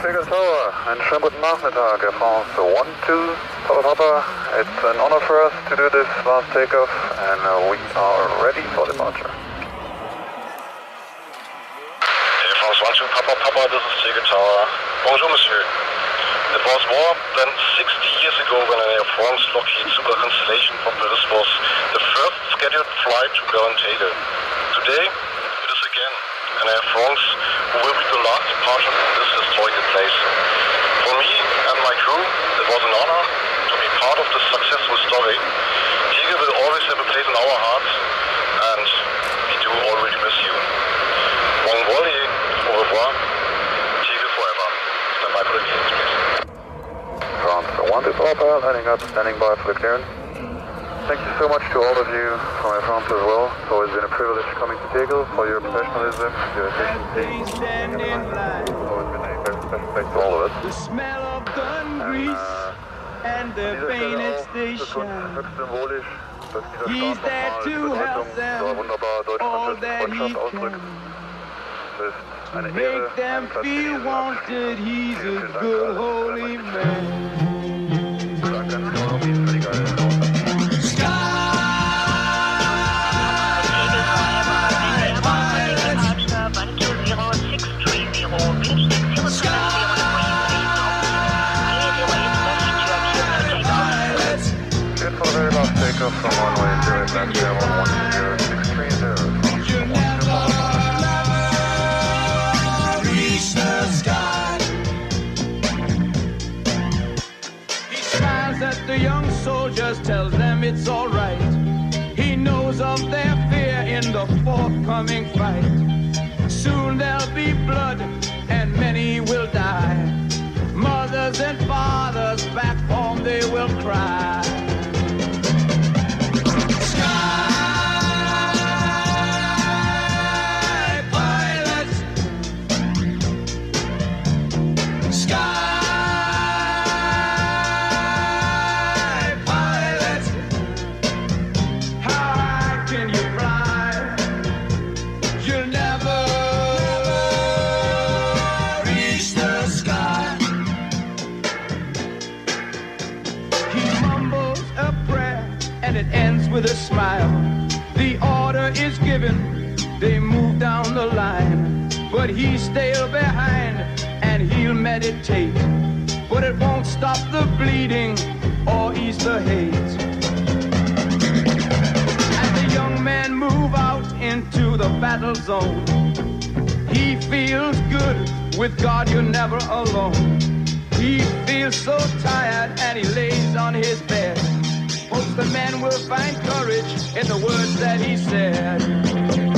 Tower, einen schönen guten Nachmittag, Air France 1-2, Papa Papa. It's an honor for us to do this last takeoff and uh, we are ready for departure. Air France 1 to Papa Papa, this is Tower. Bonjour, monsieur. It was more than 60 years ago when an Air France Lockheed Super Constellation from Paris was the first scheduled flight to Tegel. Today, again an Air France who will be the last departure from this historical place. For me and my crew, it was an honor to be part of this successful story. Tegel will always have a place in our hearts, and we do already miss you. Bon volley, au revoir. Tegel forever. Stand by for the clearance, please. France 1 to Papa, lining up, standing by for the clearance. Thank you so much to all of you from Air France as well. It's always been a privilege coming to Tegel for your professionalism, your efficiency. stand in line. It's always been a very special place to all of us. The smell of gun And, grease uh, and the painted auch ist es uns station. höchst symbolisch, dass dieser He's there to Bedeutung help them all that he can. Es ist eine Ehre, Make them feel wanted. He's a good holy man. Fathers back home they will cry. They move down the line. But he's still behind and he'll meditate. But it won't stop the bleeding or ease the hate. As the young men move out into the battle zone, he feels good. With God, you're never alone. He feels so tired and he lays on his bed. Hopes the men will find courage in the words that he said.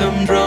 some drugs.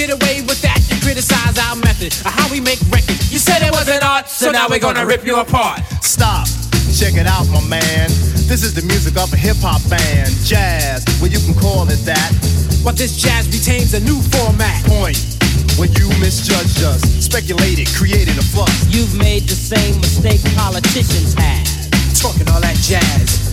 Get away with that? You criticize our method of how we make records. You said it wasn't art, so now we're gonna rip you apart. Stop. Check it out, my man. This is the music of a hip hop band. Jazz, well, you can call it that. But this jazz retains a new format. Point. When you misjudged us, speculated, created a fuss. You've made the same mistake politicians have. Talking all that jazz.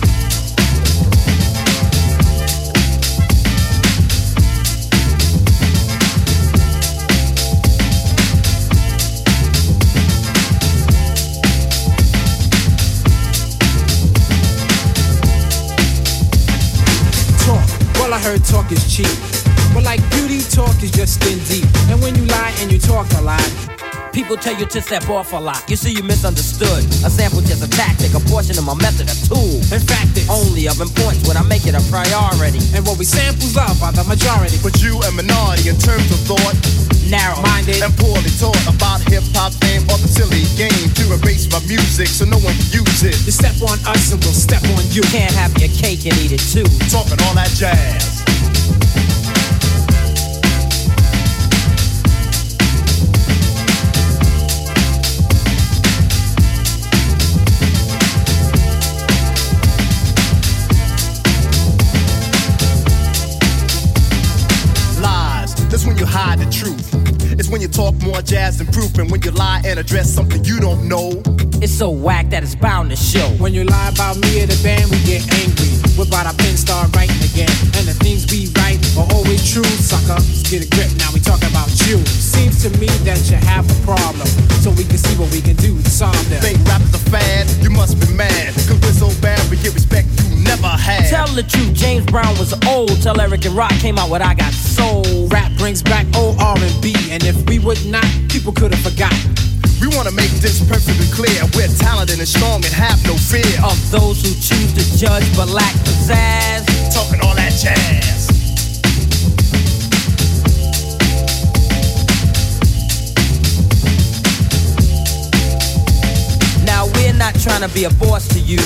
I heard talk is cheap. But like beauty, talk is just skin deep. And when you lie and you talk a lot, People tell you to step off a lot. You see, you misunderstood. A sample just a tactic, a portion of my method, a tool. in fact, it's Only of importance when I make it a priority. and what we samples love by the majority. But you a minority in terms of thought Narrow. Minded. and poorly taught about hip hop fame or the silly game to erase my music so no one can use it. You step on us and we'll step on you. You can't have your cake and eat it too. Talking all that jazz. It's when you talk more jazz than proof, and when you lie and address something you don't know. It's so whack that it's bound to show. When you lie about me or the band, we get angry. Whip out our pen, start writing again. And the things we write are always true, sucker. Get a grip, now we talking about you. Seems to me that you have a problem. So we can see what we can do to solve them. Think rap is a fad, you must be mad. Cause we're so bad, we get respect you never had. Tell the truth, James Brown was old. Tell Eric and Rak came out with I Got Soul. Rap brings back old R&B, and if we would not, people could have forgotten. We wanna make this perfectly clear. We're talented and strong and have no fear. Of those who choose to judge but lack pizzazz. talking all that jazz. Now we're not trying to be a boss to you.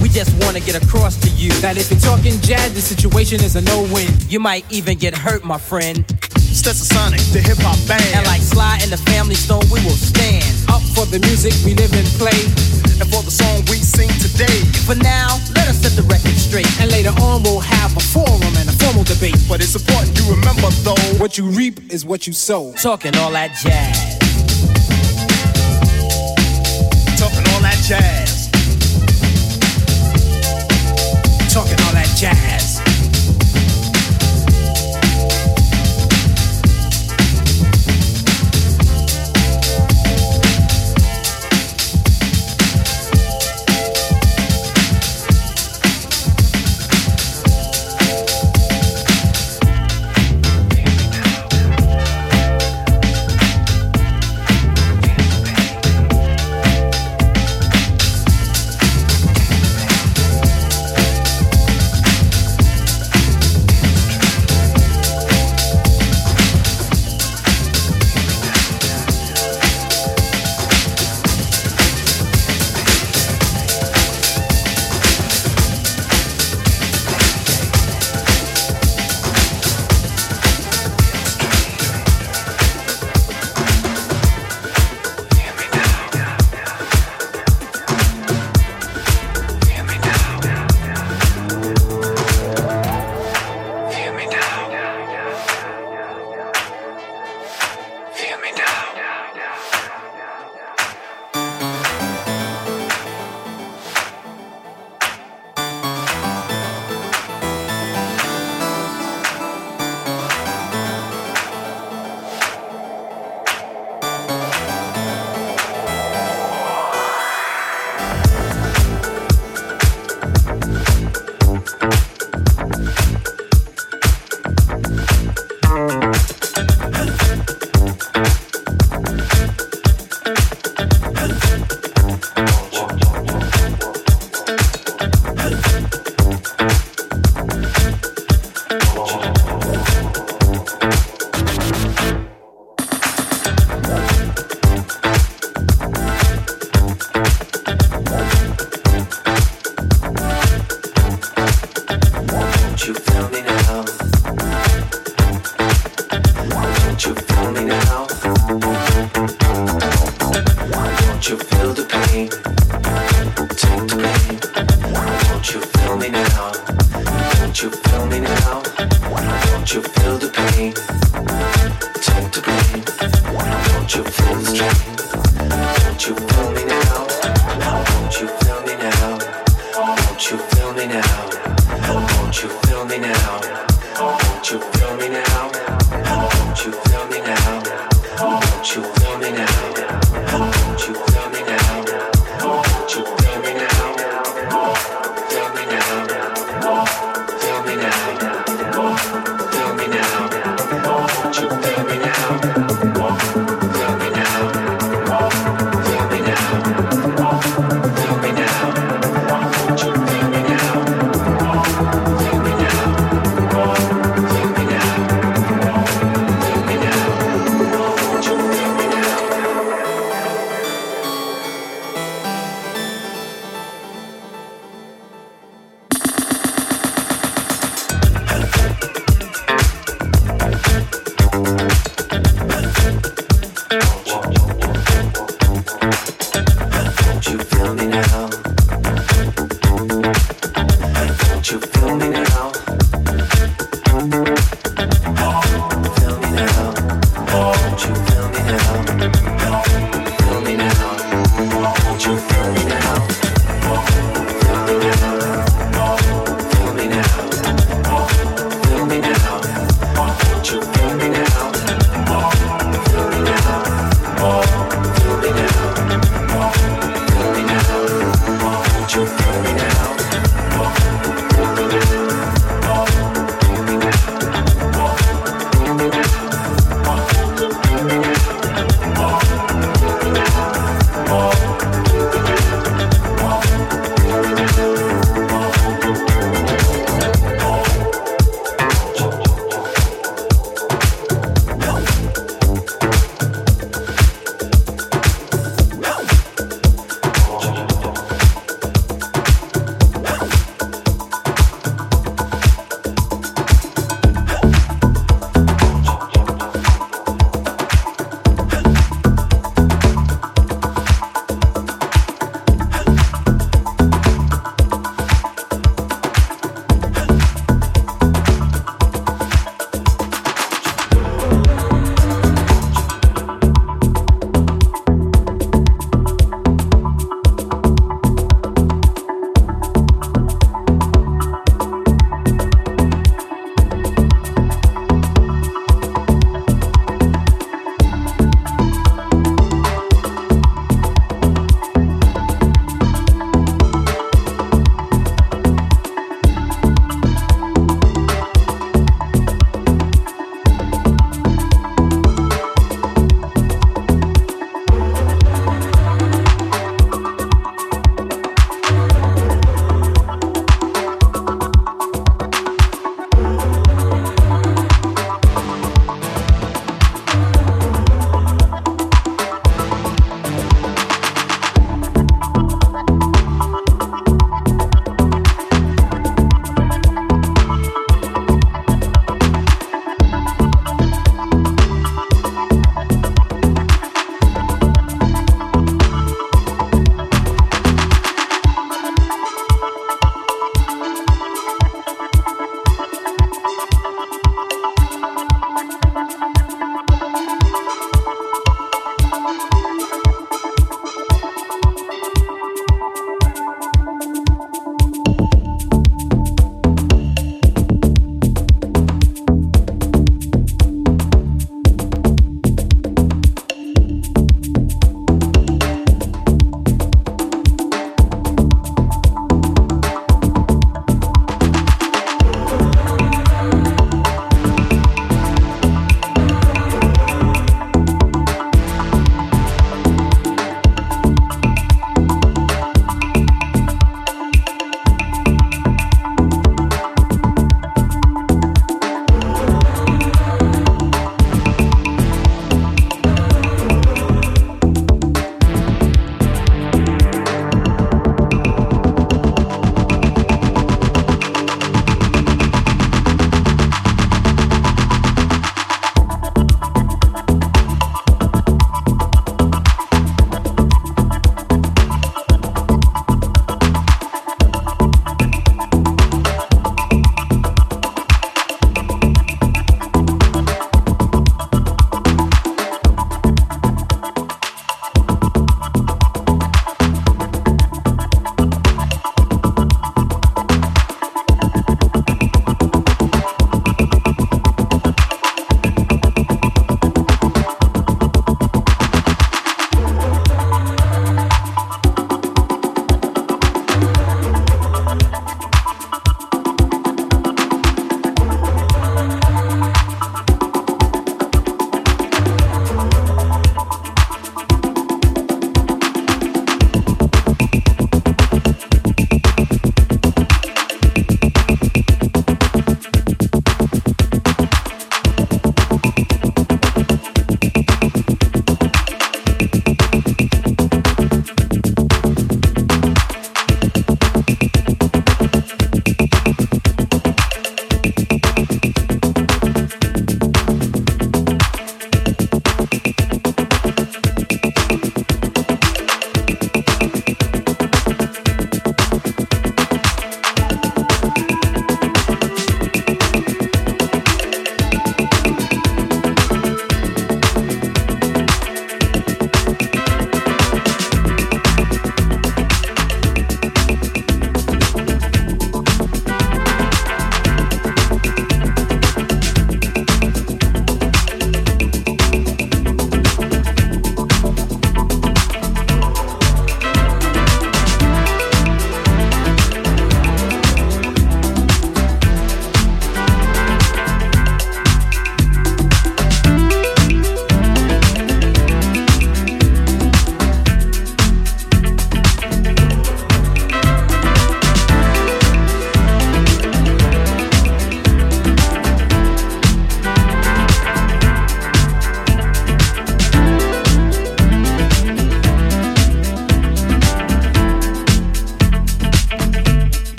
We just want to get across to you That if you're talking jazz, the situation is a no-win. you might even get hurt, my friend. Stetsasonic, the hip hop band. And like Sly and the Family Stone, we will stand Up for the music we live and play. and for the song we sing today. For now, let us set the record straight. And later on, we'll have a forum and a formal debate. But it's important you remember though. What you reap is what you sow. Talking all that jazz. Talking all that jazz. Talking all